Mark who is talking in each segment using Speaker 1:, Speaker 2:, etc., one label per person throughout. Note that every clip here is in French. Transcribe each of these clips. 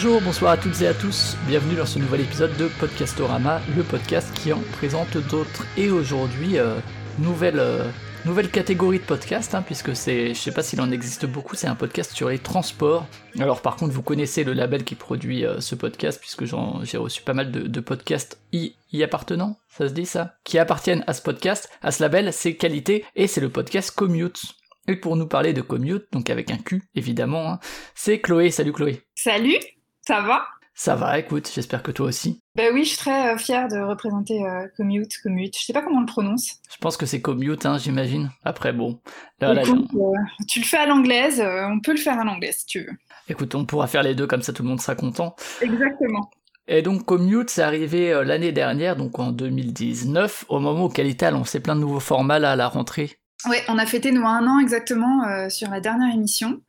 Speaker 1: Bonjour, bonsoir à toutes et à tous, bienvenue dans ce nouvel épisode de Podcastorama, le podcast qui en présente d'autres. Et aujourd'hui, euh, nouvelle, euh, nouvelle catégorie de podcast, hein, puisque c'est, je sais pas s'il en existe beaucoup, c'est un podcast sur les transports. Alors par contre, vous connaissez le label qui produit euh, ce podcast, puisque j'ai reçu pas mal de, de podcasts y, y appartenant, ça se dit ça Qui appartiennent à ce podcast, à ce label, c'est qualité, et c'est le podcast Commute. Et pour nous parler de Commute, donc avec un Q évidemment, hein, c'est Chloé. Salut Chloé.
Speaker 2: Salut, ça va?
Speaker 1: Ça va, écoute, j'espère que toi aussi.
Speaker 2: Ben oui, je suis très euh, fière de représenter euh, Commute, Commute. Je sais pas comment on le prononce.
Speaker 1: Je pense que c'est commute, hein, j'imagine. Après, bon. Là, là,
Speaker 2: Écoute, euh, tu le fais à l'anglaise, on peut le faire à l'anglaise si tu veux.
Speaker 1: écoute, on pourra faire les deux, comme ça tout le monde sera content.
Speaker 2: Exactement.
Speaker 1: Et donc, Commute, c'est arrivé l'année dernière, donc en 2019, au moment où Qualité a lancé plein de nouveaux formats là, à la rentrée.
Speaker 2: Ouais, on a fêté nous un an exactement sur la dernière émission.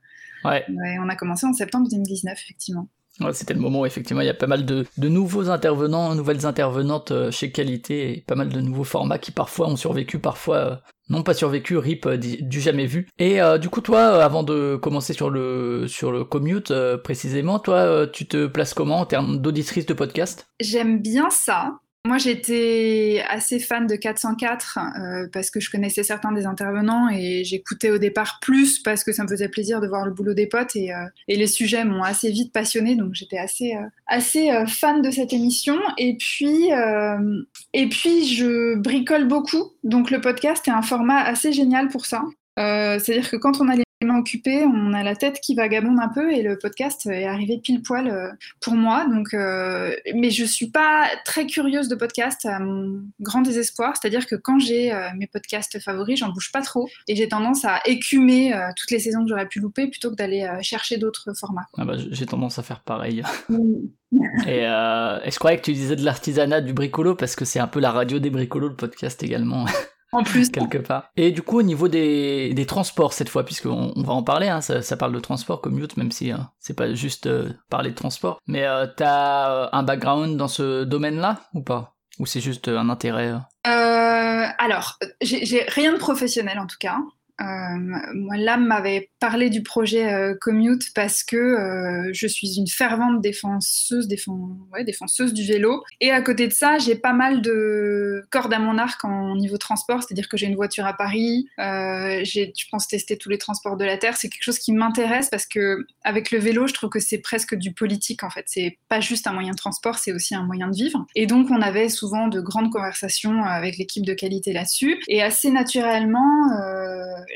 Speaker 1: Ouais,
Speaker 2: Ouais, on a commencé en septembre 2019, effectivement.
Speaker 1: C'était le moment où effectivement il y a pas mal de, nouveaux intervenants, nouvelles intervenantes euh, chez Qualité, et pas mal de nouveaux formats qui parfois ont survécu, parfois euh, non pas survécu, rip euh, du jamais vu. Et du coup, toi, avant de commencer sur le, Commute précisément, toi, tu te places comment en termes d'auditrice de podcast?
Speaker 2: J'aime bien ça. Moi, j'étais assez fan de 404 euh, parce que je connaissais certains des intervenants et j'écoutais au départ plus parce que ça me faisait plaisir de voir le boulot des potes et, euh, les sujets m'ont assez vite passionnée, donc j'étais assez, euh, assez euh, fan de cette émission. Et puis, et puis, je bricole beaucoup, donc le podcast est un format assez génial pour ça. C'est-à-dire que quand on a les occupées, on a la tête qui vagabonde un peu et le podcast est arrivé pile poil euh, pour moi. Donc, euh, mais je suis pas très curieuse de podcast à mon grand désespoir. C'est-à-dire que quand j'ai euh, mes podcasts favoris, j'en bouge pas trop et j'ai tendance à écumer euh, toutes les saisons que j'aurais pu louper plutôt que d'aller chercher d'autres formats.
Speaker 1: ah bah, J'ai tendance à faire pareil. Et, euh, et je croyais que tu disais de l'artisanat du bricolo parce que c'est un peu la radio des bricolos, le podcast également,
Speaker 2: En plus,
Speaker 1: quelque part. Et du coup, au niveau des, des transports cette fois, puisqu'on on va en parler, hein, ça, ça parle de transport commute, même si hein, c'est pas juste euh, parler de transport. Mais euh, t'as euh, un background dans ce domaine-là ou pas? Ou c'est juste un intérêt euh?
Speaker 2: Alors, j'ai rien de professionnel en tout cas. Euh, moi, l'âme m'avait parlé du projet euh, Commute parce que euh, je suis une fervente défenseuse, du vélo. Et à côté de ça, j'ai pas mal de cordes à mon arc en niveau transport, c'est-à-dire que j'ai une voiture à Paris, j'ai, je pense, testé tous les transports de la Terre. C'est quelque chose qui m'intéresse parce que avec le vélo, je trouve que c'est presque du politique en fait. C'est pas juste un moyen de transport, c'est aussi un moyen de vivre. Et donc, on avait souvent de grandes conversations avec l'équipe de qualité là-dessus. Et assez naturellement,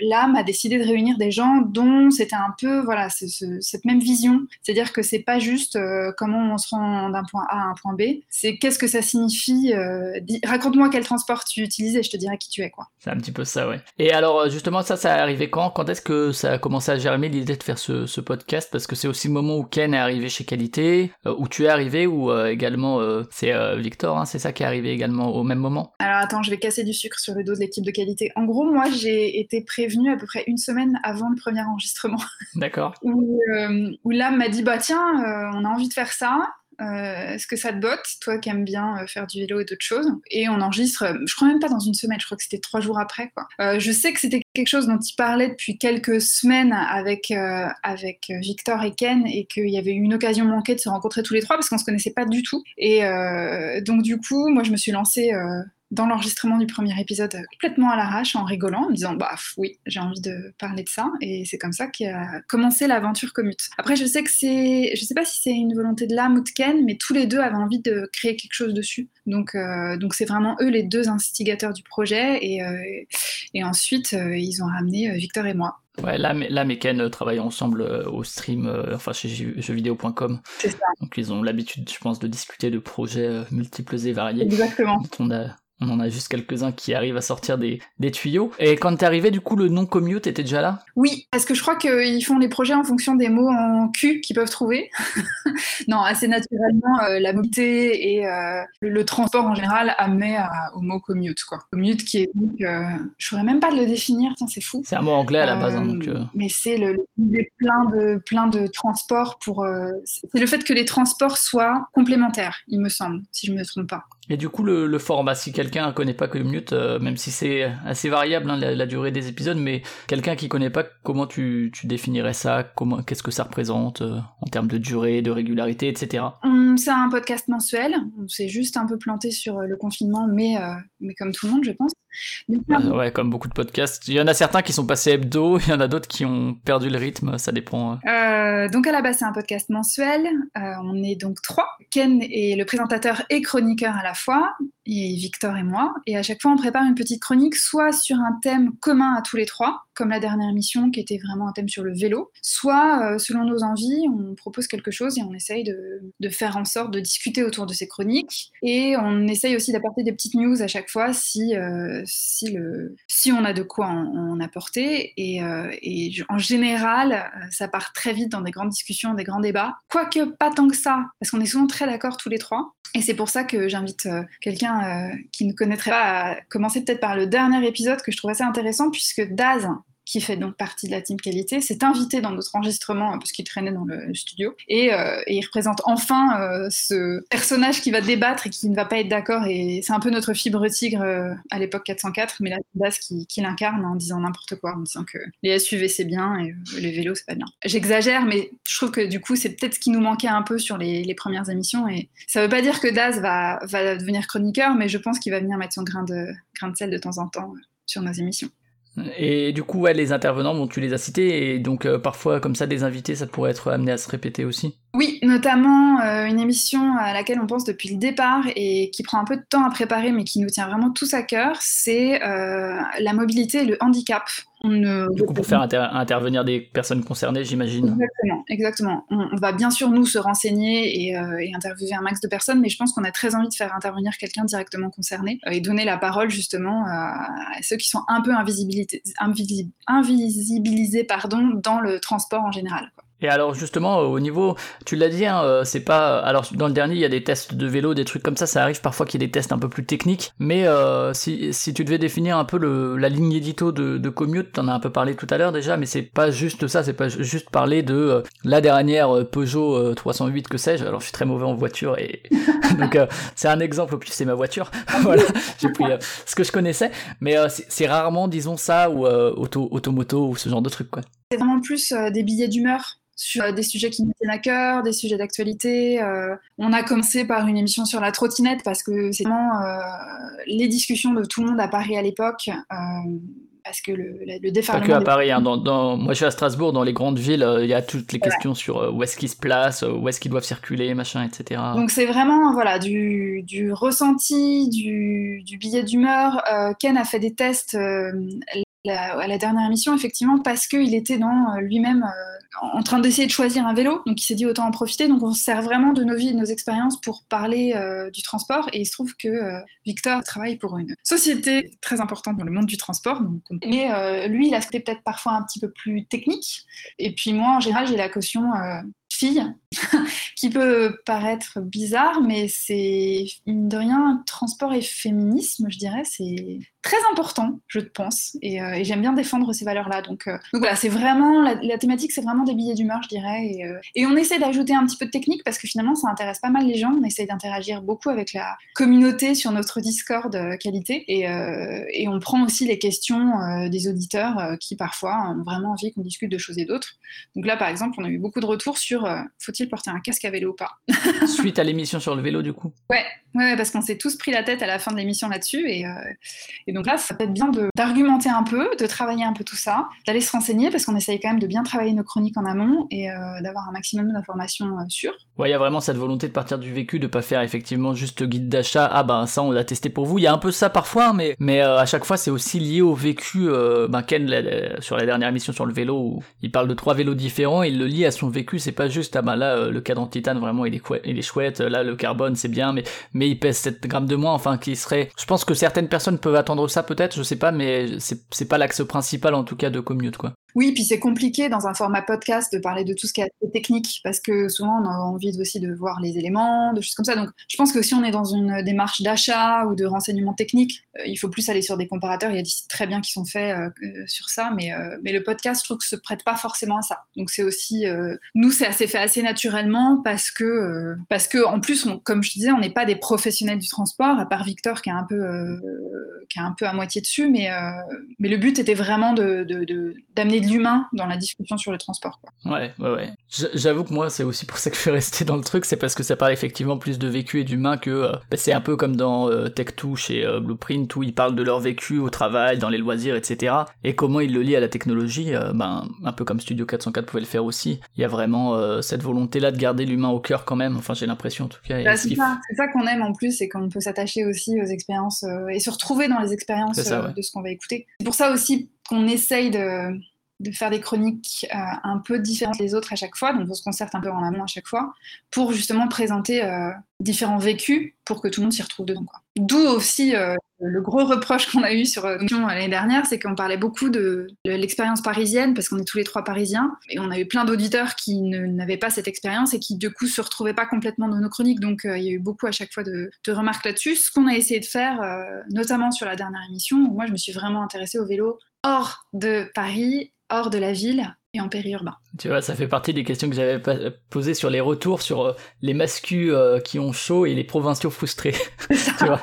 Speaker 2: l'âme a décidé de réunir des gens dont c'était un peu voilà ce- ce- cette même vision, c'est-à-dire que c'est pas juste euh, comment on se rend d'un point A à un point B, c'est qu'est-ce que ça signifie. euh, Raconte-moi quel transport tu utilises et je te dirai qui tu es quoi.
Speaker 1: C'est un petit peu ça, ouais. Et alors, euh, justement, ça, ça est arrivé quand? Quand est-ce que ça a commencé à germer l'idée de faire ce, ce podcast? Parce que c'est aussi le moment où Ken est arrivé chez Qualité, où tu es arrivé, ou également, c'est Victor, hein, c'est ça qui est arrivé également au même moment?
Speaker 2: Alors attends, je vais casser du sucre sur le dos de l'équipe de qualité. En gros, moi j'ai été prévenue à peu près une semaine avant le premier enregistrement.
Speaker 1: D'accord.
Speaker 2: Où, euh, où l'âme m'a dit bah tiens euh, on a envie de faire ça. Euh, est-ce que ça te botte toi qui aimes bien euh, faire du vélo et d'autres choses? Et on enregistre euh, je crois même pas dans une semaine je crois que c'était trois jours après quoi. Je sais que c'était quelque chose dont il parlait depuis quelques semaines avec avec Victor et Ken et qu'il y avait eu une occasion manquée de se rencontrer tous les trois parce qu'on se connaissait pas du tout. Et donc du coup moi je me suis lancée dans l'enregistrement du premier épisode complètement à l'arrache en rigolant en me disant bah oui j'ai envie de parler de ça et c'est comme ça qu'a commencé l'aventure commute. Après je sais que c'est je sais pas si c'est une volonté de l'âme ou de Ken mais tous les deux avaient envie de créer quelque chose dessus donc euh, donc c'est vraiment eux les deux instigateurs du projet et, euh, et ensuite euh, ils ont ramené Victor et moi.
Speaker 1: Ouais, là, et Ken travaillent ensemble au stream, euh, enfin chez jeux- jeuxvideo.com.
Speaker 2: C'est ça.
Speaker 1: Donc ils ont l'habitude, je pense, de discuter de projets multiples et variés.
Speaker 2: Exactement.
Speaker 1: dont On a, on en a juste quelques-uns qui arrivent à sortir des, des tuyaux. Et quand t'es arrivé, du coup, le nom commute était déjà là?
Speaker 2: Oui, parce que je crois qu'ils font les projets en fonction des mots en Q qu'ils peuvent trouver. non, assez naturellement, euh, la mobilité et euh, le, le transport en général amenait à- au mot commute. Quoi. Commute qui est donc, euh, je saurais même pas de le définir, c'est fou.
Speaker 1: C'est un mot anglais à la base, hein,
Speaker 2: Euh,
Speaker 1: donc...
Speaker 2: Mais c'est le, plein de plein de transports pour. c'est le fait que les transports soient complémentaires, il me semble, si je me trompe pas.
Speaker 1: Et du coup, le, format, si quelqu'un connaît pas Commute, euh, même si c'est assez variable hein, la, durée des épisodes, mais quelqu'un qui connaît pas, comment tu, définirais ça? Comment, qu'est-ce que ça représente euh, en termes de durée, de régularité, etc.
Speaker 2: Hum, c'est un podcast mensuel. On s'est juste un peu planté sur euh, le confinement, mais mais comme tout le monde, je pense.
Speaker 1: ouais, comme beaucoup de podcasts. Il y en a certains qui sont passés hebdo, il y en a d'autres qui ont perdu le rythme. Ça dépend.
Speaker 2: donc à la base, c'est un podcast mensuel. on est donc trois. Ken est le présentateur et chroniqueur à la fois, et Victor et moi. Et à chaque fois, on prépare une petite chronique, soit sur un thème commun à tous les trois, comme la dernière émission qui était vraiment un thème sur le vélo, soit euh, selon nos envies, on propose quelque chose et on essaye de, faire en sorte de discuter autour de ces chroniques. Et on essaye aussi d'apporter des petites news à chaque fois si, euh, si on a de quoi en, apporter. Et, euh, et, en général, ça part très vite dans des grandes discussions, des grands débats. Quoique pas tant que ça, parce qu'on est souvent très d'accord tous les trois. Et c'est pour ça que j'invite quelqu'un qui ne connaîtrait pas commencer peut-être par le dernier épisode que je trouve assez intéressant, puisque Daz, qui fait donc partie de la team qualité, s'est invité dans notre enregistrement parce qu'il traînait dans le studio et, euh, il représente enfin euh, ce personnage qui va débattre et qui ne va pas être d'accord et c'est un peu notre fibre tigre euh, à l'époque 404 mais là base qui, qui l'incarne en disant n'importe quoi en disant que les SUV c'est bien et les vélos c'est pas bien. J'exagère mais je trouve que du coup c'est peut-être ce qui nous manquait un peu sur les, premières émissions et ça veut pas dire que Daz va, devenir chroniqueur mais je pense qu'il va venir mettre son grain de sel de temps en temps sur nos émissions.
Speaker 1: Et du coup, ouais, les intervenants, bon, tu les as cités, et donc euh, parfois, comme ça, des invités, ça pourrait être amené à se répéter aussi.
Speaker 2: Oui, notamment euh, une émission à laquelle on pense depuis le départ et qui prend un peu de temps à préparer, mais qui nous tient vraiment tous à cœur, c'est euh, la mobilité et le handicap.
Speaker 1: Du coup, pour faire intervenir des personnes concernées, j'imagine.
Speaker 2: Exactement, exactement. On, va bien sûr, nous, se renseigner et, euh, et, interviewer un max de personnes, mais je pense qu'on a très envie de faire intervenir quelqu'un directement concerné et donner la parole justement à, ceux qui sont un peu invisibilisés, invisibilisés pardon, dans le transport en général. Quoi.
Speaker 1: Et alors justement au niveau, tu l'as dit, hein, euh, c'est pas. Alors dans le dernier il y a des tests de vélo, des trucs comme ça, ça arrive parfois qu'il y ait des tests un peu plus techniques. Mais euh, si, si tu devais définir un peu le, la ligne édito de, de Commute, t'en as un peu parlé tout à l'heure déjà, mais c'est pas juste ça, c'est pas juste parler de euh, la dernière Peugeot 308 que sais-je. Alors je suis très mauvais en voiture et donc c'est un exemple. Au plus c'est ma voiture. voilà, j'ai pris ce que je connaissais, mais c'est rarement disons ça ou auto automoto ou ce genre de truc quoi.
Speaker 2: C'est vraiment plus des billets d'humeur sur euh, des sujets qui nous tiennent à cœur, des sujets d'actualité. Euh, on a commencé par une émission sur la trottinette parce que c'est vraiment euh, les discussions de tout le monde à Paris à l'époque. parce que le, le déferlement.
Speaker 1: Pas que à Paris, hein, dans, moi je suis à Strasbourg, dans les grandes villes, il y a toutes les questions sur où est-ce qu'ils se placent, où est-ce qu'ils doivent circuler, machin, etc.
Speaker 2: Donc c'est vraiment voilà, du, du ressenti, du, du billet d'humeur. Ken a fait des tests à la dernière émission, effectivement, parce qu'il était dans lui-même en train d'essayer de choisir un vélo, donc il s'est dit autant en profiter. Donc on se sert vraiment de nos vies et de nos expériences pour parler euh, du transport. Et il se trouve que euh, Victor travaille pour une société très importante dans le monde du transport. Mais euh, lui, il a peut-être parfois un petit peu plus technique. Et puis moi, en général, j'ai la caution fille, qui peut paraître bizarre, mais c'est, mine de rien, transport et féminisme, je dirais, c'est très important, je pense, et, euh, j'aime bien défendre ces valeurs-là. Donc, euh, donc, voilà, c'est vraiment, la, thématique, c'est vraiment des billets d'humeur, je dirais, et, euh, et on essaie d'ajouter un petit peu de technique parce que finalement, ça intéresse pas mal les gens. On essaie d'interagir beaucoup avec la communauté sur notre Discord qualité, et, et, on prend aussi les questions des auditeurs qui parfois ont vraiment envie qu'on discute de choses et d'autres. Donc là, par exemple, on a eu beaucoup de retours sur faut-il porter un casque à vélo ou pas?
Speaker 1: Suite à l'émission sur le vélo, du coup
Speaker 2: Ouais, ouais parce qu'on s'est tous pris la tête à la fin de l'émission là-dessus. Et, donc là, ça peut être bien d'argumenter un peu, de travailler un peu tout ça, d'aller se renseigner parce qu'on essaye quand même de bien travailler nos chroniques en amont et euh, d'avoir un maximum d'informations euh, sûres.
Speaker 1: Ouais, il y a vraiment cette volonté de partir du vécu, de pas faire effectivement juste guide d'achat. Ah ben ça, on l'a testé pour vous. Il y a un peu ça parfois, mais mais euh, à chaque fois, c'est aussi lié au vécu. ben Ken, sur la dernière émission sur le vélo, il parle de trois vélos différents, il le lie à son vécu. C'est pas juste ah ben là, le cadran titane vraiment il est, il est chouette. Là, le carbone c'est bien, mais mais il pèse 7 grammes de moins. Enfin, qui serait. Je pense que certaines personnes peuvent attendre ça peut-être, je sais pas, mais c'est pas l'axe principal en tout cas de Commute quoi.
Speaker 2: Oui, puis c'est compliqué dans un format podcast de parler de tout ce qui est technique, parce que souvent on a envie aussi de voir les éléments, de choses comme ça. Donc je pense que si on est dans une démarche d'achat ou de renseignement technique, euh, il faut plus aller sur des comparateurs. Il y a des sites très bien qui sont faits euh, sur ça, mais, mais le podcast, je trouve que se prête pas forcément à ça. Donc c'est aussi, nous, c'est assez fait assez naturellement parce que, parce que en plus, comme je disais, on n'est pas des professionnels du transport, à part Victor qui est un peu, qui est un peu à moitié dessus, mais, mais le but était vraiment de, d'amener de, l'humain dans la discussion sur le transport.
Speaker 1: Ouais, ouais, ouais. J'avoue que moi, c'est aussi pour ça que je suis resté dans le truc, c'est parce que ça parle effectivement plus de vécu et d'humain que euh, bah, c'est un peu comme dans euh, Tech2 chez euh, Blueprint où ils parlent de leur vécu au travail, dans les loisirs, etc. Et comment ils le lient à la technologie, ben, un peu comme Studio 404 pouvait le faire aussi. Il y a vraiment cette volonté-là de garder l'humain au cœur quand même. Enfin, j'ai l'impression en tout cas.
Speaker 2: Bah, c'est ça, ça qu'on aime en plus, c'est qu'on peut s'attacher aussi aux expériences et se retrouver dans les expériences de ce qu'on va écouter. C'est pour ça aussi qu'on essaye de, de, faire des chroniques euh, un peu différentes des autres à chaque fois, donc on se concerte un peu en amont à chaque fois, pour justement présenter euh, différents vécus pour que tout le monde s'y retrouve dedans. D'où aussi euh, le gros reproche qu'on a eu sur l'année dernière, c'est qu'on parlait beaucoup de, l'expérience parisienne, parce qu'on est tous les trois parisiens, et on a eu plein d'auditeurs qui n'avaient pas cette expérience et qui du coup se retrouvaient pas complètement dans nos chroniques, donc il y a eu beaucoup à chaque fois de, de remarques là-dessus. Ce qu'on a essayé de faire, notamment sur la dernière émission, où moi je me suis vraiment intéressée au vélo hors de Paris, hors de la ville et en périurbain.
Speaker 1: Tu vois, ça fait partie des questions que j'avais posées sur les retours sur euh, les mascus euh, qui ont chaud et les provinciaux frustrés. tu vois,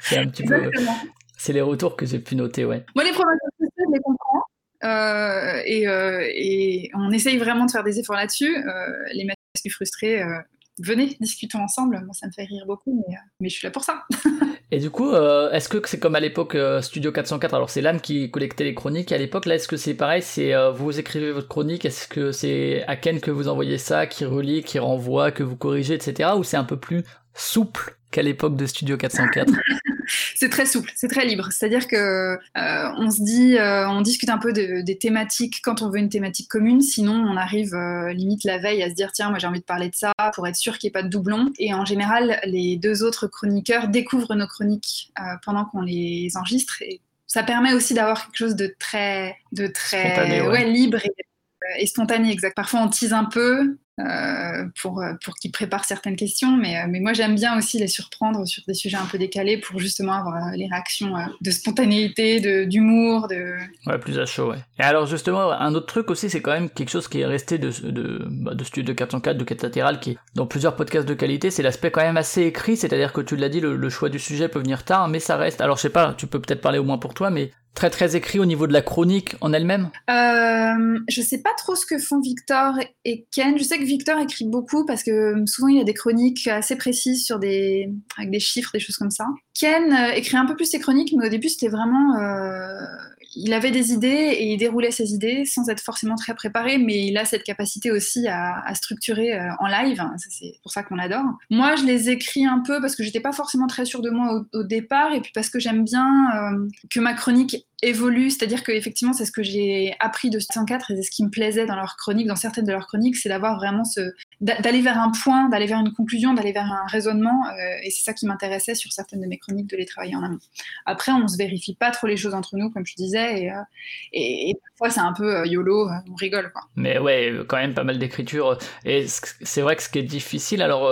Speaker 1: c'est un petit peu. C'est les retours que j'ai pu noter, ouais.
Speaker 2: Moi, les provinciaux frustrés, je les comprends. Euh, et, et, on essaye vraiment de faire des efforts là-dessus. les mascus frustrés, venez, discutons ensemble. Moi, ça me fait rire beaucoup, mais, mais je suis là pour ça.
Speaker 1: Et du coup, euh, est-ce que c'est comme à l'époque euh, Studio 404 Alors c'est l'âme qui collectait les chroniques. À l'époque, là, est-ce que c'est pareil? C'est euh, vous écrivez votre chronique. Est-ce que c'est à Ken que vous envoyez ça, qui relit, qui renvoie, que vous corrigez, etc. Ou c'est un peu plus souple qu'à l'époque de Studio 404
Speaker 2: c'est très souple, c'est très libre. C'est-à-dire que euh, on se dit, euh, on discute un peu des thématiques quand on veut une thématique commune. Sinon, on arrive euh, limite la veille à se dire tiens, moi j'ai envie de parler de ça pour être sûr qu'il n'y ait pas de doublon. Et en général, les deux autres chroniqueurs découvrent nos chroniques pendant qu'on les enregistre. Et ça permet aussi d'avoir quelque chose de très, de très, ouais. libre et, et spontané. Exact. Parfois, on tease un peu. Euh, pour, euh, pour qu'ils préparent certaines questions. Mais, euh, mais moi, j'aime bien aussi les surprendre sur des sujets un peu décalés pour justement avoir les réactions de spontanéité, d'humour. De,
Speaker 1: Ouais, plus à chaud, ouais. Et alors, justement, un autre truc aussi, c'est quand même quelque chose qui est resté de, de, bah, de Studio 404, de Latérale, qui dans plusieurs podcasts de qualité, c'est l'aspect quand même assez écrit, c'est-à-dire que tu l'as dit, le, choix du sujet peut venir tard, mais ça reste. Alors, je sais pas, tu peux peut-être parler au moins pour toi, mais très très écrit au niveau de la chronique en elle-même?
Speaker 2: Euh, Je sais pas trop ce que font Victor et Ken. Je sais que Victor écrit beaucoup parce que euh, souvent il a des chroniques assez précises sur des avec des chiffres, des choses comme ça. Ken euh, écrit un peu plus ses chroniques, mais au début c'était vraiment euh, il avait des idées et il déroulait ses idées sans être forcément très préparé, mais il a cette capacité aussi à, structurer euh, en live. C'est pour ça qu'on l'adore. Moi, je les écris un peu parce que j'étais pas forcément très sûre de moi au, départ, et puis parce que j'aime bien euh, que ma chronique évolue, c'est-à-dire que effectivement c'est ce que j'ai appris de 104 et c'est ce qui me plaisait dans leurs chroniques, dans certaines de leurs chroniques, c'est d'avoir vraiment ce d'aller vers un point, d'aller vers une conclusion, d'aller vers un raisonnement, euh, et c'est ça qui m'intéressait sur certaines de mes chroniques de les travailler en amont. Après, on se vérifie pas trop les choses entre nous, comme je disais, et, euh, et, parfois c'est un peu euh, yolo, on rigole quoi.
Speaker 1: Mais ouais, quand même pas mal d'écriture, et c'est vrai que ce qui est difficile, alors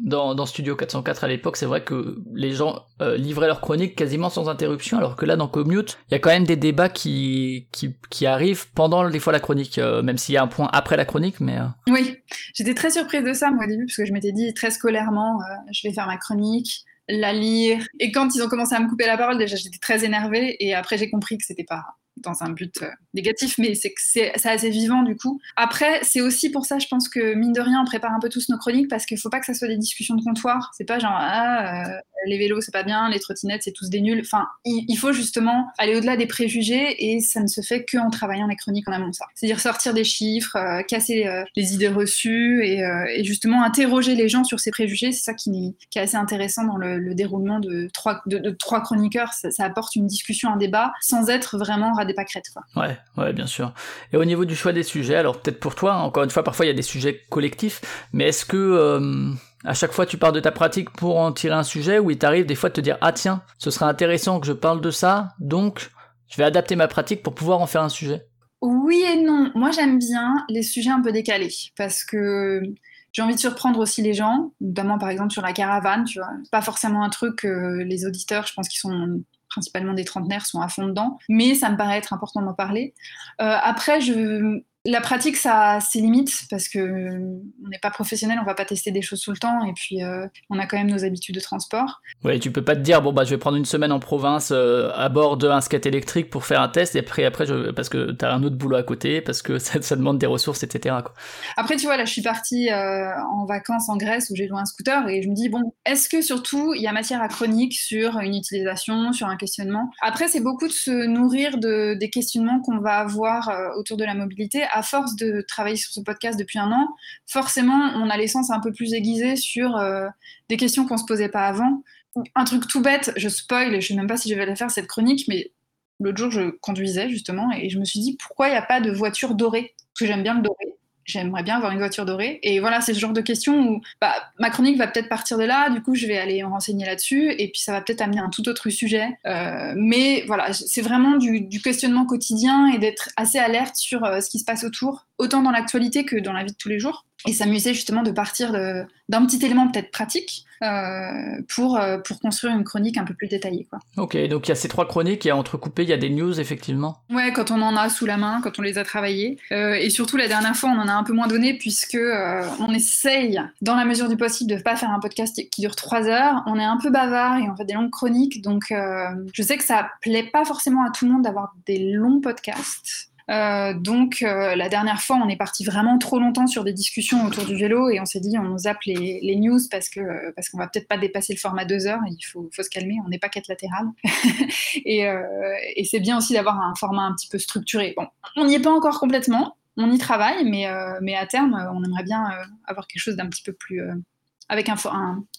Speaker 1: dans, Studio 404 à l'époque, c'est vrai que les gens euh, livraient leurs chroniques quasiment sans interruption, alors que là, dans Commute, il y a quand même des débats qui, qui, arrivent pendant des fois la chronique, euh, même s'il y a un point après la chronique, mais... Euh.
Speaker 2: Oui, j'étais très surprise de ça, moi, au début, parce que je m'étais dit très scolairement, je vais faire ma chronique, la lire. Et quand ils ont commencé à me couper la parole, déjà, j'étais très énervée, et après, j'ai compris que c'était pas dans un but euh, négatif, mais c'est assez vivant du coup. Après, c'est aussi pour ça, je pense que mine de rien, on prépare un peu tous nos chroniques parce qu'il faut pas que ça soit des discussions de comptoir. C'est pas genre ah euh, les vélos c'est pas bien, les trottinettes c'est tous des nuls. Enfin, il, faut justement aller au-delà des préjugés et ça ne se fait que en travaillant les chroniques en amont ça. C'est-à-dire sortir des chiffres, euh, casser les idées reçues et, justement interroger les gens sur ces préjugés. C'est ça qui, est assez intéressant dans le, déroulement de trois, chroniqueurs. Ça, apporte une discussion, un débat sans être vraiment des pâquerettes. Quoi.
Speaker 1: Ouais, ouais, bien sûr. Et au niveau du choix des sujets, alors peut-être pour toi, encore une fois, parfois il y a des sujets collectifs, mais est-ce que euh, à chaque fois tu pars de ta pratique pour en tirer un sujet ou il t'arrive des fois de te dire ah tiens, ce serait intéressant que je parle de ça, donc je vais adapter ma pratique pour pouvoir en faire un sujet
Speaker 2: Oui et non. Moi, j'aime bien les sujets un peu décalés parce que j'ai envie de surprendre aussi les gens, notamment par exemple sur la caravane, tu vois. Pas forcément un truc que les auditeurs, je pense qu'ils sont principalement des trentenaires, sont à fond dedans, mais ça me paraît être important d'en parler. Euh, après, je, la pratique, ça a ses limites parce que on n'est pas professionnel, on va pas tester des choses tout le temps et puis euh, on a quand même nos habitudes de transport.
Speaker 1: Oui, tu peux pas te dire bon bah je vais prendre une semaine en province euh, à bord d'un skate électrique pour faire un test et après après je, parce que tu as un autre boulot à côté parce que ça, ça demande des ressources etc. Quoi.
Speaker 2: Après tu vois là je suis partie euh, en vacances en Grèce où j'ai loué un scooter et je me dis bon est-ce que surtout il y a matière à chronique sur une utilisation, sur un questionnement? Après c'est beaucoup de se nourrir de des questionnements qu'on va avoir autour de la mobilité à force de travailler sur ce podcast depuis un an, forcément, on a l'essence un peu plus aiguisée sur euh, des questions qu'on se posait pas avant. Un truc tout bête, je spoil, je sais même pas si je vais la faire cette chronique, mais l'autre jour, je conduisais justement et je me suis dit pourquoi il n'y a pas de voiture dorée? Parce que j'aime bien le doré j'aimerais bien avoir une voiture dorée. Et voilà, c'est ce genre de questions où bah, ma chronique va peut-être partir de là, du coup je vais aller me renseigner là-dessus, et puis ça va peut-être amener un tout autre sujet. Euh, mais voilà, c'est vraiment du, questionnement quotidien et d'être assez alerte sur euh, ce qui se passe autour, autant dans l'actualité que dans la vie de tous les jours. Et s'amuser justement de partir d'un petit élément peut-être pratique euh, pour, euh, pour construire une chronique un peu plus détaillée. Quoi.
Speaker 1: Ok, donc il y a ces trois chroniques, il y a entrecoupé, il y a des news effectivement.
Speaker 2: Ouais, quand on en a sous la main, quand on les a travaillées. Euh, et surtout la dernière fois, on en a un peu moins donné puisque on essaye, dans la mesure du possible, de ne pas faire un podcast qui dure trois heures. On est un peu bavard et on fait des longues chroniques, donc je sais que ça plaît pas forcément à tout le monde d'avoir des longs podcasts. Euh, donc euh, la dernière fois, on est parti vraiment trop longtemps sur des discussions autour du vélo et on s'est dit on zappe les, les, news parce que parce qu'on va peut-être pas dépasser le format deux heures. Il faut, faut se calmer, on n'est pas quête latérale. et, euh, et c'est bien aussi d'avoir un format un petit peu structuré. Bon, on n'y est pas encore complètement, on y travaille, mais mais à terme, on aimerait bien avoir quelque chose d'un petit peu plus avec un,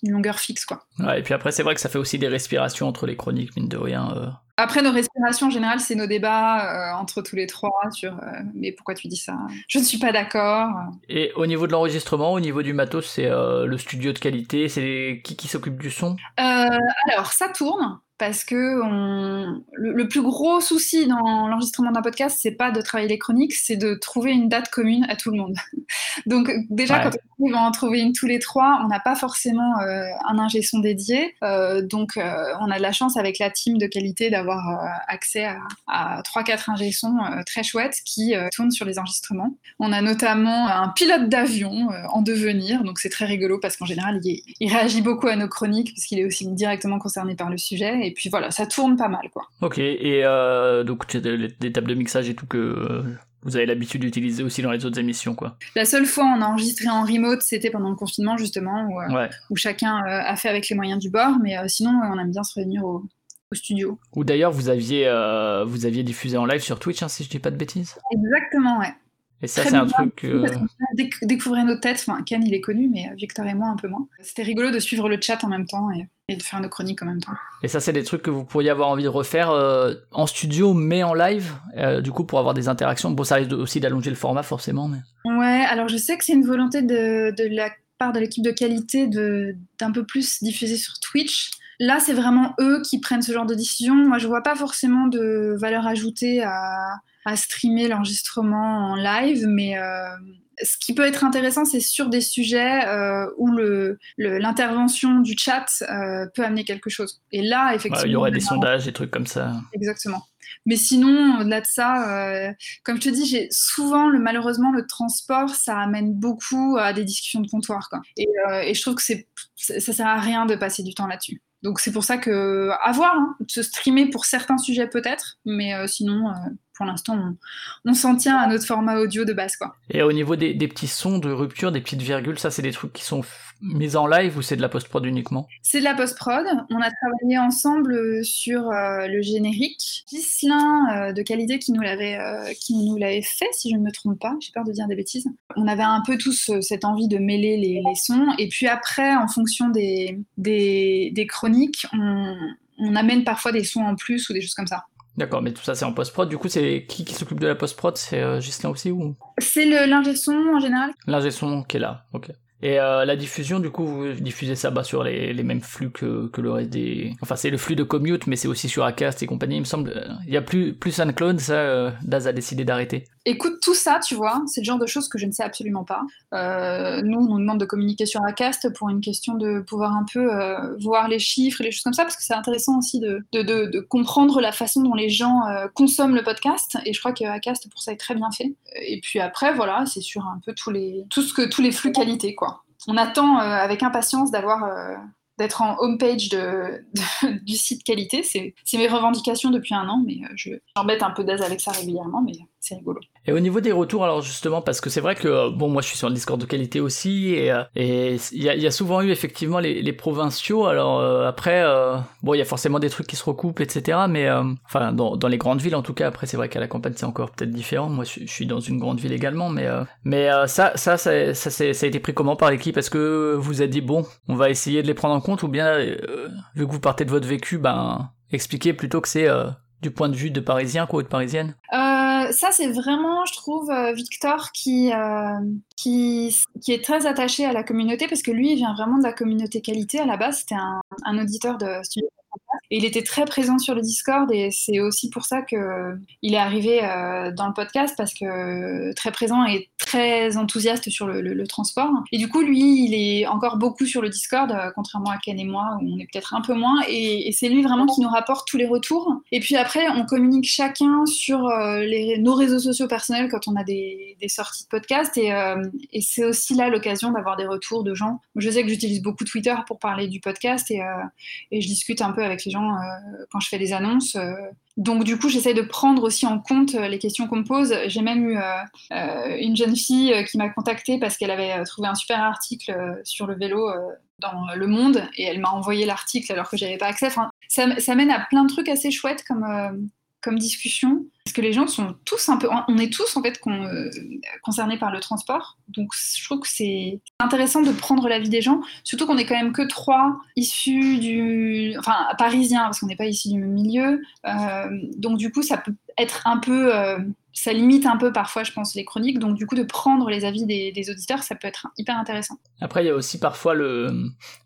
Speaker 2: une longueur fixe. Quoi.
Speaker 1: Ouais, et puis après, c'est vrai que ça fait aussi des respirations entre les chroniques, mine de rien. Euh.
Speaker 2: Après, nos respirations, en général, c'est nos débats euh, entre tous les trois sur euh, mais pourquoi tu dis ça? Je ne suis pas d'accord.
Speaker 1: Et au niveau de l'enregistrement, au niveau du matos, c'est le studio de qualité, c'est qui qui s'occupe du son?
Speaker 2: Alors, ça tourne parce que on... le, plus gros souci dans l'enregistrement d'un podcast, c'est pas de travailler les chroniques, c'est de trouver une date commune à tout le monde. Donc déjà, quand on va en trouver une tous les trois, on n'a pas forcément euh, un ingé son dédié. Euh, donc euh, on a de la chance avec la team de qualité d'avoir accès à, trois, quatre ingé sons très chouettes qui tournent sur les enregistrements. On a notamment un pilote d'avion en devenir, donc c'est très rigolo parce qu'en général, il, il, réagit beaucoup à nos chroniques parce qu'il est aussi directement concerné par le sujet. Et puis voilà, ça tourne pas mal, quoi.
Speaker 1: Ok, et donc tu as des tables de mixage et tout que vous avez l'habitude d'utiliser aussi dans les autres émissions, quoi.
Speaker 2: La seule fois où on a enregistré en remote, c'était pendant le confinement, justement, où, euh, où chacun a fait avec les moyens du bord, mais sinon, on aime bien se réunir au, studio.
Speaker 1: Ou d'ailleurs, vous aviez, vous aviez diffusé en live sur Twitch, hein, si je dis pas de bêtises.
Speaker 2: Exactement, ouais.
Speaker 1: Et ça, c'est un truc. Euh...
Speaker 2: Découvrir nos têtes. Enfin, Ken, il est connu, mais Victor et moi, un peu moins. C'était rigolo de suivre le chat en même temps et, de faire nos chroniques en même temps.
Speaker 1: Et ça, c'est des trucs que vous pourriez avoir envie de refaire euh, en studio, mais en live, euh, du coup, pour avoir des interactions. Bon, ça risque aussi d'allonger le format, forcément. Mais...
Speaker 2: Ouais, alors je sais que c'est une volonté de, de la part de l'équipe de qualité d'un peu plus diffuser sur Twitch. Là, c'est vraiment eux qui prennent ce genre de décision. Moi, je vois pas forcément de valeur ajoutée à à streamer l'enregistrement en live, mais euh, ce qui peut être intéressant, c'est sur des sujets euh, où l'intervention du chat euh, peut amener quelque chose. Et là, effectivement.
Speaker 1: il y aurait des sondages, des trucs comme ça.
Speaker 2: Exactement. Mais sinon, au-delà de ça, comme je te dis, j'ai souvent, le, malheureusement, le transport, ça amène beaucoup à des discussions de comptoir. Quoi. Et, et je trouve que ça sert à rien de passer du temps là-dessus. Donc c'est pour ça que, à voir, hein, se streamer pour certains sujets peut-être, mais sinon, pour l'instant, on, s'en tient à notre format audio de base. Quoi.
Speaker 1: Et au niveau des, petits sons de rupture, des petites virgules, ça, c'est des trucs qui sont mis en live ou c'est de la post-prod uniquement?
Speaker 2: C'est de la post-prod. On a travaillé ensemble sur euh, le générique. Gislin euh, de qualité qui nous l'avait euh, fait, si je ne me trompe pas. J'ai peur de dire des bêtises. On avait un peu tous cette envie de mêler les, sons. Et puis après, en fonction des, des, chroniques, on, on amène parfois des sons en plus ou des choses comme ça.
Speaker 1: D'accord, mais tout ça c'est en post-prod. Du coup, c'est qui qui s'occupe de la post-prod? C'est euh, Gislain aussi ou?
Speaker 2: C'est le l'ingé son en général.
Speaker 1: L'ingé son qui est là, ok. Et euh, la diffusion, du coup, vous diffusez ça bas sur les, les mêmes flux que, que le reste des. Enfin, c'est le flux de commute, mais c'est aussi sur Acast et compagnie. Il me semble, il y a plus plus SoundCloud, ça, euh, Daz a décidé d'arrêter.
Speaker 2: Écoute, tout ça, tu vois, c'est le genre de choses que je ne sais absolument pas. Euh, nous, on nous demande de communiquer sur Acast pour une question de pouvoir un peu euh, voir les chiffres et les choses comme ça, parce que c'est intéressant aussi de, de, de, comprendre la façon dont les gens euh, consomment le podcast. Et je crois que Acast, pour ça, est très bien fait. Et puis après, voilà, c'est sur un peu tous les, tout ce que, tous les flux qualité, quoi. On attend avec impatience d'avoir d'être en homepage de, du site qualité. C'est mes revendications depuis un an, mais je j'embête un peu d'aise avec ça régulièrement, mais c'est rigolo.
Speaker 1: Et au niveau des retours, alors justement, parce que c'est vrai que, euh, bon, moi je suis sur le Discord de qualité aussi, et euh, et il y a, y a, souvent eu effectivement les, les provinciaux, alors euh, après, bon, il y a forcément des trucs qui se recoupent, etc., mais enfin, dans, dans les grandes villes en tout cas, après c'est vrai qu'à la campagne c'est encore peut-être différent, moi je, suis dans une grande ville également, mais, mais ça, ça, ça, ça, ça, a été pris comment par l'équipe? Est-ce que vous avez dit, bon, on va essayer de les prendre en compte, ou bien, vu que vous partez de votre vécu, ben, expliquez plutôt que c'est du point de vue de Parisien quoi, ou de Parisienne
Speaker 2: euh, Ça, c'est vraiment, je trouve, euh, Victor qui, euh, qui, qui, est très attaché à la communauté parce que lui, il vient vraiment de la communauté qualité. À la base, c'était un, auditeur de Studio et il était très présent sur le Discord et c'est aussi pour ça qu'il est arrivé euh, dans le podcast parce que très présent et très enthousiaste sur le, transport. Et du coup, lui, il est encore beaucoup sur le Discord, euh, contrairement à Ken et moi où on est peut-être un peu moins. Et, c'est lui vraiment qui nous rapporte tous les retours. Et puis après, on communique chacun sur euh, nos réseaux sociaux personnels quand on a des, sorties de podcast. Et, et c'est aussi là l'occasion d'avoir des retours de gens. Je sais que j'utilise beaucoup Twitter pour parler du podcast et, je discute un peu avec les gens euh, quand je fais des annonces. Euh. donc du coup, j'essaie de prendre aussi en compte euh, les questions qu'on me pose. J'ai même eu une jeune fille qui m'a contactée parce qu'elle avait trouvé un super article sur le vélo dans Le Monde et elle m'a envoyé l'article alors que j'avais pas accès. Ça, ça, mène à plein de trucs assez chouettes comme comme discussion parce que les gens sont tous un peu on est tous en fait euh, concernés par le transport. Donc je trouve que c'est intéressant de prendre l'avis des gens surtout qu'on est quand même que trois issus du enfin parisiens parce qu'on n'est pas ici du milieu. Euh, donc du coup ça peut être un peu euh, ça limite un peu parfois, je pense, les chroniques. Donc, du coup, de prendre les avis des, auditeurs, ça peut être hyper intéressant.
Speaker 1: Après, il y a aussi parfois le,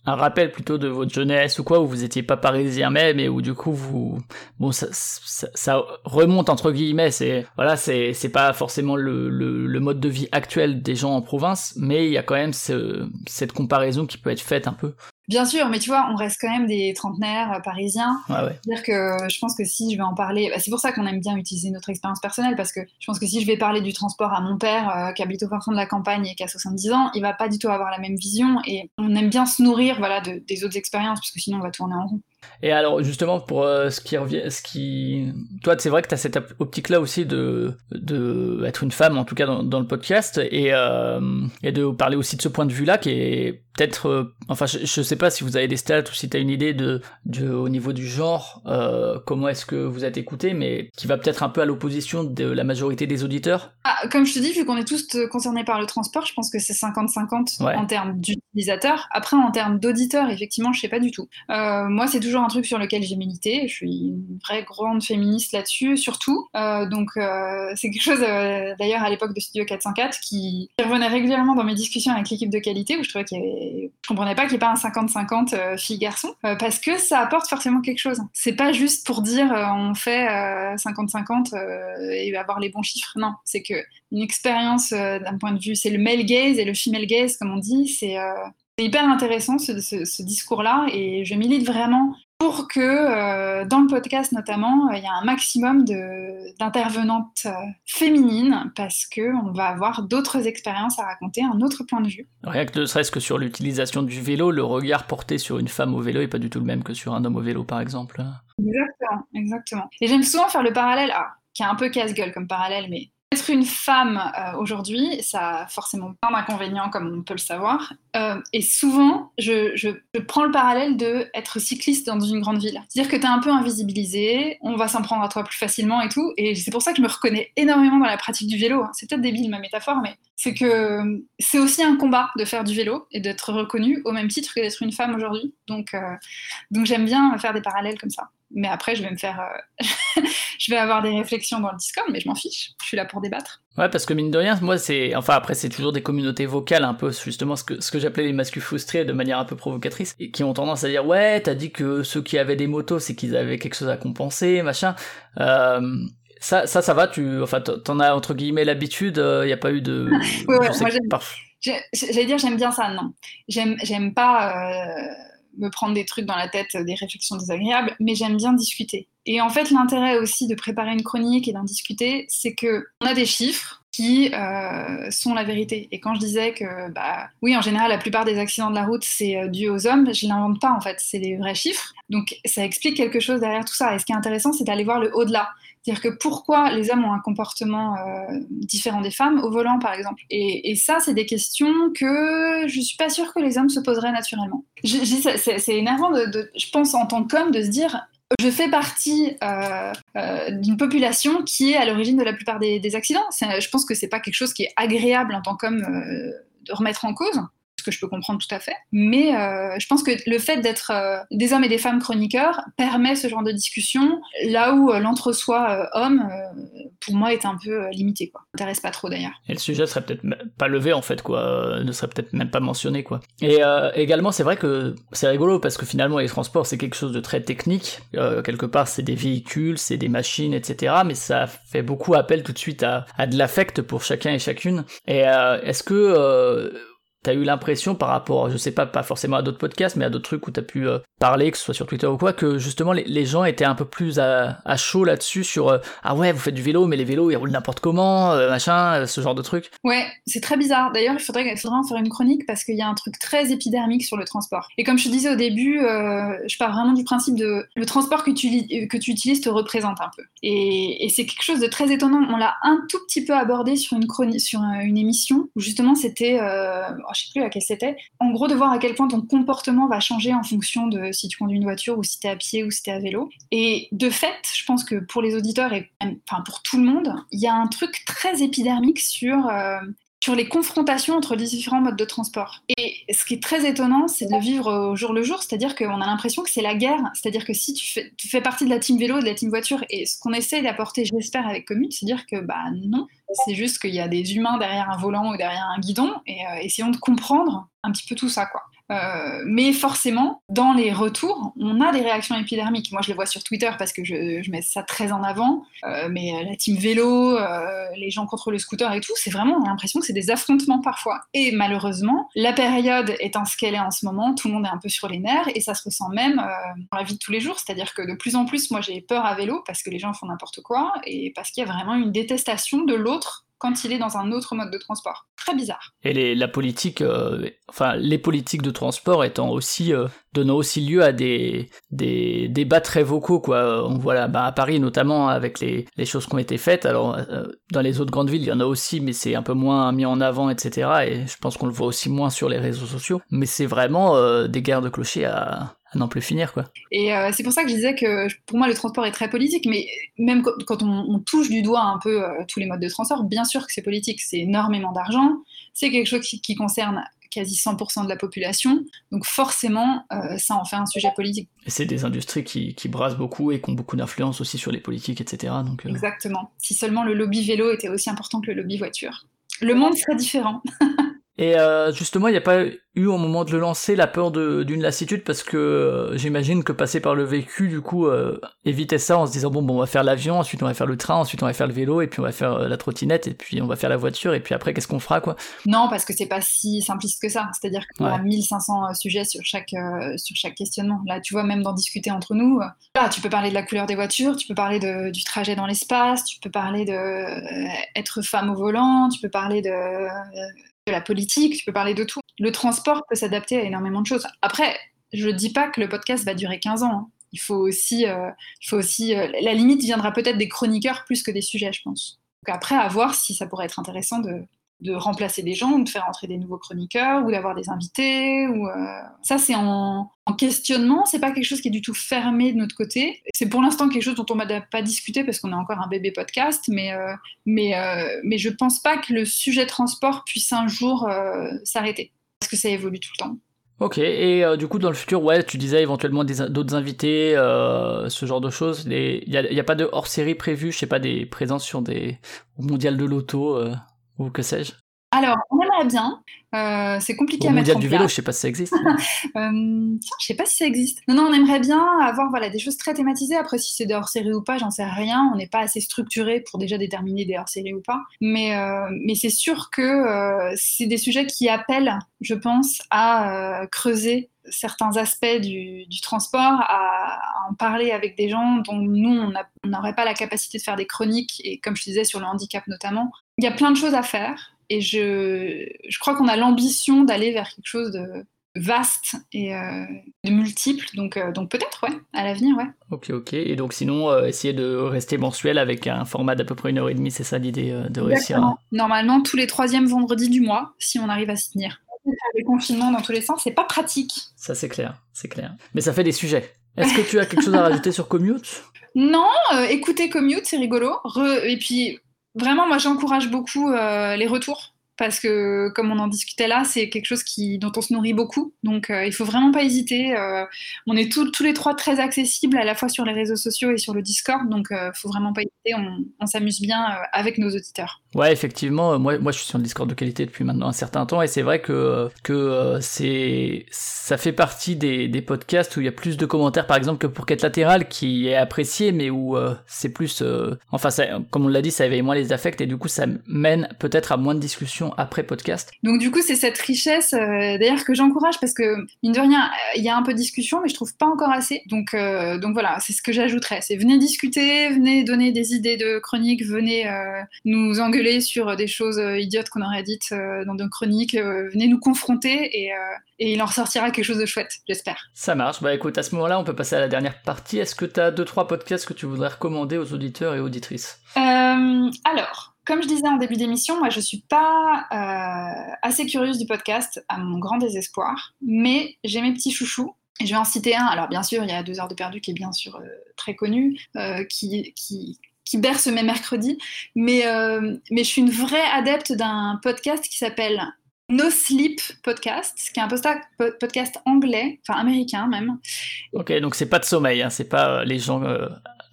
Speaker 1: un rappel plutôt de votre jeunesse ou quoi, où vous étiez pas parisien même et où du coup, vous, bon, ça, remonte entre guillemets. C'est, voilà, c'est, c'est pas forcément le, mode de vie actuel des gens en province, mais il y a quand même ce, cette comparaison qui peut être faite un peu.
Speaker 2: Bien sûr, mais tu vois, on reste quand même des trentenaires euh, parisiens. C'est-à-dire que je pense que si je vais en parler, bah, c'est pour ça qu'on aime bien utiliser notre expérience personnelle, parce que je pense que si je vais parler du transport à mon père, euh, qui habite au fin fond de la campagne et qui a 70 ans, il va pas du tout avoir la même vision. Et on aime bien se nourrir voilà, de, des autres expériences, parce que sinon on va tourner en rond.
Speaker 1: Et alors justement pour euh, ce qui revient, ce qui, toi c'est vrai que tu as cette optique-là aussi de de être une femme en tout cas dans, dans le podcast et euh, et de parler aussi de ce point de vue-là qui est peut-être, euh, enfin je, je sais pas si vous avez des stats ou si tu as une idée de, de au niveau du genre comment est-ce que vous êtes écouté, mais qui va peut-être un peu à l'opposition de la majorité des auditeurs.
Speaker 2: Ah, comme je te dis, vu qu'on est tous concernés par le transport, je pense que c'est 50-50 en termes d'utilisateurs. Après en termes d'auditeurs, effectivement, je sais pas du tout. moi c'est toujours un truc sur lequel j'ai milité. Je suis une vraie grande féministe là-dessus, surtout. Euh, donc, euh, c'est quelque chose, euh, d'ailleurs, à l'époque de Studio 404, qui revenait régulièrement dans mes discussions avec l'équipe de qualité, où je trouvais qu'il y avait... Je comprenais pas qu'il n'y ait pas un 50-50 filles-garçons, parce que ça apporte forcément quelque chose. C'est pas juste pour dire on fait 50-50 et avoir les bons chiffres. Non, c'est que une expérience d'un point de vue, c'est le male gaze et le female gaze, comme on dit, c'est c'est hyper intéressant ce, ce discours-là et je milite vraiment pour que euh, dans le podcast notamment, euh, il y a un maximum d'intervenantes euh, féminines parce qu'on va avoir d'autres expériences à raconter, un autre point de vue.
Speaker 1: Rien que ne serait-ce que sur l'utilisation du vélo, le regard porté sur une femme au vélo n'est pas du tout le même que sur un homme au vélo par exemple.
Speaker 2: Exactement, exactement. Et j'aime souvent faire le parallèle, ah, qui est un peu casse-gueule comme parallèle, mais être une femme euh, aujourd'hui, ça a forcément plein d'inconvénients, comme on peut le savoir. Euh, et souvent, je, je, prends le parallèle de être cycliste dans une grande ville. C'est-à-dire que tu es un peu invisibilisé, on va s'en prendre à toi plus facilement et tout. Et c'est pour ça que je me reconnais énormément dans la pratique du vélo. Hein. C'est peut-être débile ma métaphore, mais c'est que c'est aussi un combat de faire du vélo et d'être reconnu au même titre que d'être une femme aujourd'hui. Donc, euh, donc j'aime bien faire des parallèles comme ça. Mais après, je vais me faire. Euh, je vais avoir des réflexions dans le Discord, mais je m'en fiche. Je suis là pour débattre.
Speaker 1: Ouais, parce que mine de rien, moi, c'est. Enfin, après, c'est toujours des communautés vocales, un peu, justement, ce que, ce que j'appelais les masculins frustrés de manière un peu provocatrice, et qui ont tendance à dire Ouais, t'as dit que ceux qui avaient des motos, c'est qu'ils avaient quelque chose à compenser, machin. Euh, ça, ça, ça va. Tu, enfin, t'en as entre guillemets l'habitude. Il n'y a pas eu de.
Speaker 2: ouais, ouais, moi, J'allais dire, j'aime bien ça. Non, j'aime, j'aime pas me prendre des trucs dans la tête, des réflexions désagréables, mais j'aime bien discuter. Et en fait, l'intérêt aussi de préparer une chronique et d'en discuter, c'est que on a des chiffres qui euh, sont la vérité. Et quand je disais que, bah, oui, en général, la plupart des accidents de la route, c'est euh, dû aux hommes, je l'invente pas en fait, c'est des vrais chiffres. Donc ça explique quelque chose derrière tout ça. Et ce qui est intéressant, c'est d'aller voir le au-delà. C'est-à-dire que pourquoi les hommes ont un comportement euh, différent des femmes au volant, par exemple. Et, ça, c'est des questions que je suis pas sûre que les hommes se poseraient naturellement. C'est énervant, je pense, en tant qu'homme, de se dire je fais partie euh, euh, d'une population qui est à l'origine de la plupart des, accidents. Je pense que c'est pas quelque chose qui est agréable en tant qu'homme de remettre en cause que je peux comprendre tout à fait. Mais euh, je pense que le fait d'être euh, des hommes et des femmes chroniqueurs permet ce genre de discussion, là où euh, l'entre-soi homme, pour moi, est un peu limité. Quoi. m'intéresse pas trop d'ailleurs.
Speaker 1: Et le sujet serait peut-être pas levé en fait, quoi. ne serait peut-être même pas mentionné, quoi. Et également, c'est vrai que c'est rigolo parce que finalement, les transports, c'est quelque chose de très technique. quelque part, c'est des véhicules, c'est des machines, etc. Mais ça fait beaucoup appel tout de suite à, à de l'affect pour chacun et chacune. Et est-ce que t'as eu l'impression par rapport, je sais pas, pas forcément à d'autres podcasts, mais à d'autres trucs où t'as pu euh, parler, que ce soit sur Twitter ou quoi, que justement les, gens étaient un peu plus à, chaud là-dessus sur euh, ah ouais, vous faites du vélo, mais les vélos ils roulent n'importe comment, euh, machin, ce genre de truc.
Speaker 2: Ouais, c'est très bizarre. D'ailleurs, il faudrait, il faudrait en faire une chronique parce qu'il y a un truc très épidermique sur le transport. Et comme je te disais au début, je pars vraiment du principe de le transport que tu, que tu utilises te représente un peu. Et, c'est quelque chose de très étonnant. On l'a un tout petit peu abordé sur une sur une émission où justement c'était je sais plus laquelle c'était, en gros de voir à quel point ton comportement va changer en fonction de si tu conduis une voiture ou si tu es à pied ou si tu es à vélo. Et de fait, je pense que pour les auditeurs et enfin pour tout le monde, il y a un truc très épidermique sur euh, sur les confrontations entre les différents modes de transport. Et ce qui est très étonnant, c'est de vivre au jour le jour, c'est-à-dire qu'on a l'impression que c'est la guerre, c'est-à-dire que si tu fais, tu fais, partie de la team vélo, de la team voiture, et ce qu'on essaie d'apporter, j'espère, avec Commute, c'est dire que bah non, c'est juste qu'il y a des humains derrière un volant ou derrière un guidon, et euh, essayons de comprendre un petit peu tout ça, quoi. Euh, mais forcément, dans les retours, on a des réactions épidermiques. Moi, je le vois sur Twitter parce que je, mets ça très en avant. Euh, mais la team vélo, les gens contre le scooter et tout, c'est vraiment, on a l'impression que c'est des affrontements parfois. Et malheureusement, la période étant ce qu'elle est en ce moment, tout le monde est un peu sur les nerfs et ça se ressent même dans la vie de tous les jours. C'est-à-dire que de plus en plus, moi, j'ai peur à vélo parce que les gens font n'importe quoi et parce qu'il y a vraiment une détestation de l'autre quand il est dans un autre mode de transport. Très bizarre.
Speaker 1: Et les, la politique, euh, enfin les politiques de transport étant aussi euh, donnant aussi lieu à des, des débats très vocaux quoi. On voit là, bah, à Paris notamment avec les, les choses qui ont été faites. Alors euh, dans les autres grandes villes il y en a aussi, mais c'est un peu moins mis en avant, etc. Et je pense qu'on le voit aussi moins sur les réseaux sociaux. Mais c'est vraiment des guerres de clochers à à n'en plus finir quoi.
Speaker 2: Et euh, c'est pour ça que je disais que pour moi le transport est très politique, mais même quand on, touche du doigt un peu euh, tous les modes de transport, bien sûr que c'est politique, c'est énormément d'argent, c'est quelque chose qui, concerne quasi 100% de la population, donc forcément euh, ça en fait un sujet politique.
Speaker 1: Et c'est des industries qui, qui, brassent beaucoup et qui ont beaucoup d'influence aussi sur les politiques, etc. Donc,
Speaker 2: Exactement. Si seulement le lobby vélo était aussi important que le lobby voiture, le monde serait différent.
Speaker 1: Et justement, il n'y a pas eu au moment de le lancer la peur d'une lassitude parce que euh, j'imagine que passer par le véhicule du coup euh, évitait ça en se disant bon bon on va faire l'avion ensuite on va faire le train ensuite on va faire le vélo et puis on va faire euh, la trottinette et puis on va faire la voiture et puis après qu'est-ce qu'on fera quoi?
Speaker 2: Non parce que c'est pas si simpliste que ça. C'est-à-dire y a 1500 sujets sur chaque sur chaque questionnement. Là tu vois même d'en discuter entre nous là tu peux parler de la couleur des voitures tu peux parler de, du trajet dans l'espace tu peux parler de être femme au volant tu peux parler de de la politique, tu peux parler de tout. Le transport peut s'adapter à énormément de choses. Après, je ne dis pas que le podcast va durer 15 ans. Hein. Il faut aussi, euh, il faut aussi euh, la limite viendra peut-être des chroniqueurs plus que des sujets, je pense. Après, à voir si ça pourrait être intéressant de, de remplacer des gens ou de faire entrer des nouveaux chroniqueurs ou d'avoir des invités ou euh, ça c'est en, en, questionnement c'est pas quelque chose qui est du tout fermé de notre côté c'est pour l'instant quelque chose dont on n'a pas discuté parce qu'on est encore un bébé podcast mais euh, mais euh, mais je pense pas que le sujet transport puisse un jour s'arrêter parce que ça évolue tout le temps
Speaker 1: Ok, et du coup dans le futur, ouais, tu disais éventuellement d'autres invités, ce genre de choses. Il n'y a, a, pas de hors-série prévu, je sais pas, des présences sur des mondiales de l'auto ou que sais-je
Speaker 2: alors, on aimerait bien. Euh, c'est compliqué
Speaker 1: Au
Speaker 2: à mettre en
Speaker 1: du
Speaker 2: place.
Speaker 1: vélo, je sais pas si ça existe.
Speaker 2: Euh, tiens, je sais pas si ça existe. Non, non, on aimerait bien avoir voilà, des choses très thématisées. Après, si c'est des hors-série ou pas, j'en sais rien. On n'est pas assez structuré pour déjà déterminer des hors-série ou pas. Mais, euh, mais c'est sûr que euh, c'est des sujets qui appellent, je pense, à creuser certains aspects du, du transport, à, à en parler avec des gens dont nous, on n'aurait pas la capacité de faire des chroniques, et comme je disais, sur le handicap notamment. Il y a plein de choses à faire. Et je, je crois qu'on a l'ambition d'aller vers quelque chose de vaste et euh, de multiple. Donc, euh, donc peut-être, ouais, à l'avenir, ouais.
Speaker 1: ok, ok. Et donc sinon, euh, essayer de rester mensuel avec un format d'à peu près une heure et demie, c'est ça l'idée de réussir à...
Speaker 2: Normalement, tous les troisièmes vendredis du mois, si on arrive à s'y tenir. Des confinements dans tous les sens, c'est pas pratique.
Speaker 1: Ça c'est clair, c'est clair. Mais ça fait des sujets. Est-ce que tu as quelque chose à rajouter sur Commute?
Speaker 2: Non, euh, écoutez Commute, c'est rigolo. Re- et puis, vraiment, moi, j'encourage beaucoup euh, les retours. Parce que, comme on en discutait là, c'est quelque chose qui, dont on se nourrit beaucoup. Donc, euh, il faut vraiment pas hésiter. Euh, on est tous- les trois très accessibles, à la fois sur les réseaux sociaux et sur le Discord. Donc, il faut vraiment pas hésiter. On, s'amuse bien euh, avec nos auditeurs.
Speaker 1: Ouais, effectivement, euh, moi, moi je suis sur le Discord de qualité depuis maintenant un certain temps et c'est vrai que, que euh, c'est, ça fait partie des, des podcasts où il y a plus de commentaires par exemple que pour Quête Latérale qui est apprécié mais où euh, c'est plus, euh, enfin comme on l'a dit, ça éveille moins les affects et du coup ça mène peut-être à moins de discussions après podcast.
Speaker 2: Donc du coup, c'est cette richesse euh, d'ailleurs que j'encourage parce que mine de rien, euh, il y a un peu de discussion, mais je trouve pas encore assez. Donc euh, donc voilà, c'est ce que j'ajouterais. C'est venez discuter, venez donner des idées de chroniques, venez euh, nous engueuler sur des choses idiotes qu'on aurait dites dans nos chroniques, venez nous confronter et, et il en ressortira quelque chose de chouette, j'espère.
Speaker 1: Ça marche, bah écoute, à ce moment-là on peut passer à la dernière partie. Est-ce que tu as deux trois podcasts que tu voudrais recommander aux auditeurs et auditrices?
Speaker 2: Alors, comme je disais en début d'émission, moi je suis pas euh, assez curieuse du podcast, à mon grand désespoir, mais j'ai mes petits chouchous. Et je vais en citer un. Alors bien sûr, il y a Deux heures de perdu qui est bien sûr euh, très connu, euh, qui, berce mes mercredis, mais, je suis une vraie adepte d'un podcast qui s'appelle No Sleep Podcast, qui est un podcast anglais, enfin américain même,
Speaker 1: Ok, donc c'est pas de sommeil, hein, c'est pas les gens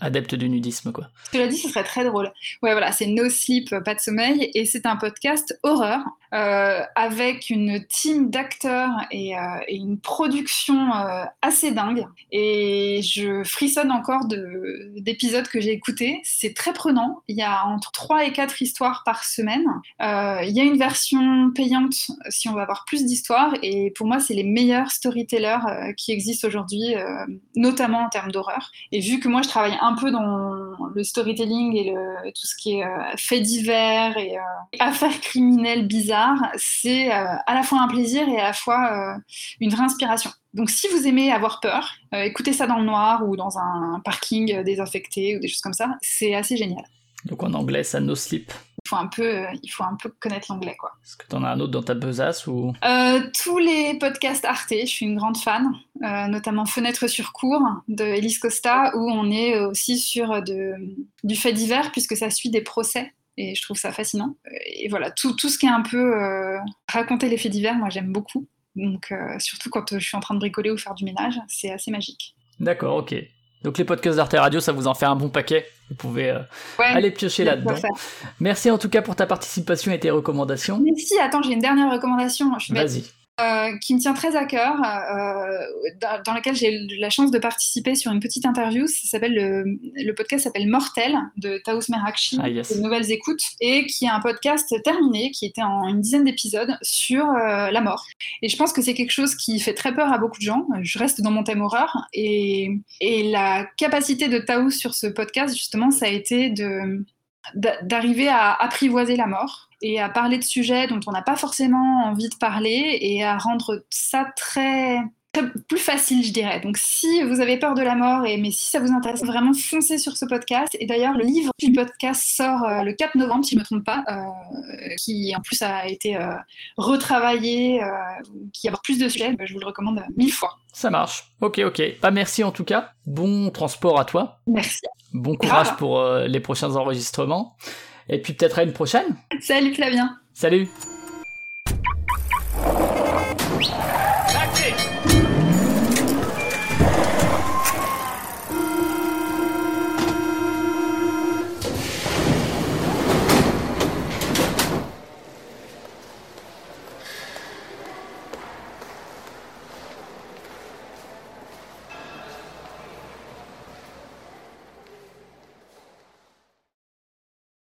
Speaker 1: adeptes du nudisme quoi.
Speaker 2: L'ai dit, ce serait très drôle. Ouais, voilà, c'est No Sleep, pas de sommeil, et c'est un podcast horreur euh, avec une team d'acteurs et, euh, une production euh, assez dingue. Et je frissonne encore de- d'épisodes que j'ai écoutés. C'est très prenant. Il y a entre 3 et 4 histoires par semaine. Il y a une version payante si on veut avoir plus d'histoires, et pour moi, c'est les meilleurs storytellers qui existent aujourd'hui, notamment en termes d'horreur. Et vu que moi, je travaille un peu dans le storytelling et tout ce qui est euh, faits divers et euh, affaires criminelles bizarres, c'est euh, à la fois un plaisir et à la fois une vraie inspiration. Donc si vous aimez avoir peur, écoutez ça dans le noir ou dans un parking désinfecté ou des choses comme ça, c'est assez génial.
Speaker 1: Donc en anglais ça no sleep.
Speaker 2: Il faut un peu, il faut un peu connaître l'anglais, quoi.
Speaker 1: Est-ce que t'en as un autre dans ta besace ou?
Speaker 2: Euh, tous les podcasts Arte, je suis une grande fan, euh, notamment Fenêtre sur cours de Elise Costa, où on est aussi sur de, du fait divers, puisque ça suit des procès. Et je trouve ça fascinant. Et voilà, tout, tout ce qui est un peu euh, raconter les faits divers, moi j'aime beaucoup. Donc, surtout quand je suis en train de bricoler ou faire du ménage, c'est assez magique.
Speaker 1: D'accord, ok. Donc les podcasts d'Arte Radio, ça vous en fait un bon paquet. Vous pouvez euh,
Speaker 2: Ouais,
Speaker 1: aller piocher là-dedans. Merci en tout cas pour ta participation et tes recommandations.
Speaker 2: Mais si, attends, j'ai une dernière recommandation.
Speaker 1: Vas-y.
Speaker 2: Euh, qui me tient très à cœur, euh, dans, dans laquelle j'ai eu la chance de participer sur une petite interview. Ça s'appelle le, le podcast s'appelle Mortel de Taous Merakchi,
Speaker 1: Ah, yes.
Speaker 2: de Nouvelles Écoutes, et qui est un podcast terminé, qui était en une dizaine d'épisodes sur euh, la mort. Et je pense que c'est quelque chose qui fait très peur à beaucoup de gens. Je reste dans mon thème horreur, et, et la capacité de Taous sur ce podcast, justement, ça a été de d'arriver à apprivoiser la mort et à parler de sujets dont on n'a pas forcément envie de parler et à rendre ça très, plus facile, je dirais. Donc, si vous avez peur de la mort, et, mais si ça vous intéresse, vraiment foncez sur ce podcast. Et d'ailleurs, le livre du podcast sort euh, le 4 novembre, si je ne me trompe pas, euh, qui en plus a été euh, retravaillé, qui a plus de sujets. Je vous le recommande mille fois.
Speaker 1: Ça marche. Ok, ok. Pas merci en tout cas. Bon transport à toi.
Speaker 2: Merci.
Speaker 1: Bon courage pour les prochains enregistrements. Et puis peut-être à une prochaine.
Speaker 2: Salut Flavien.
Speaker 1: Salut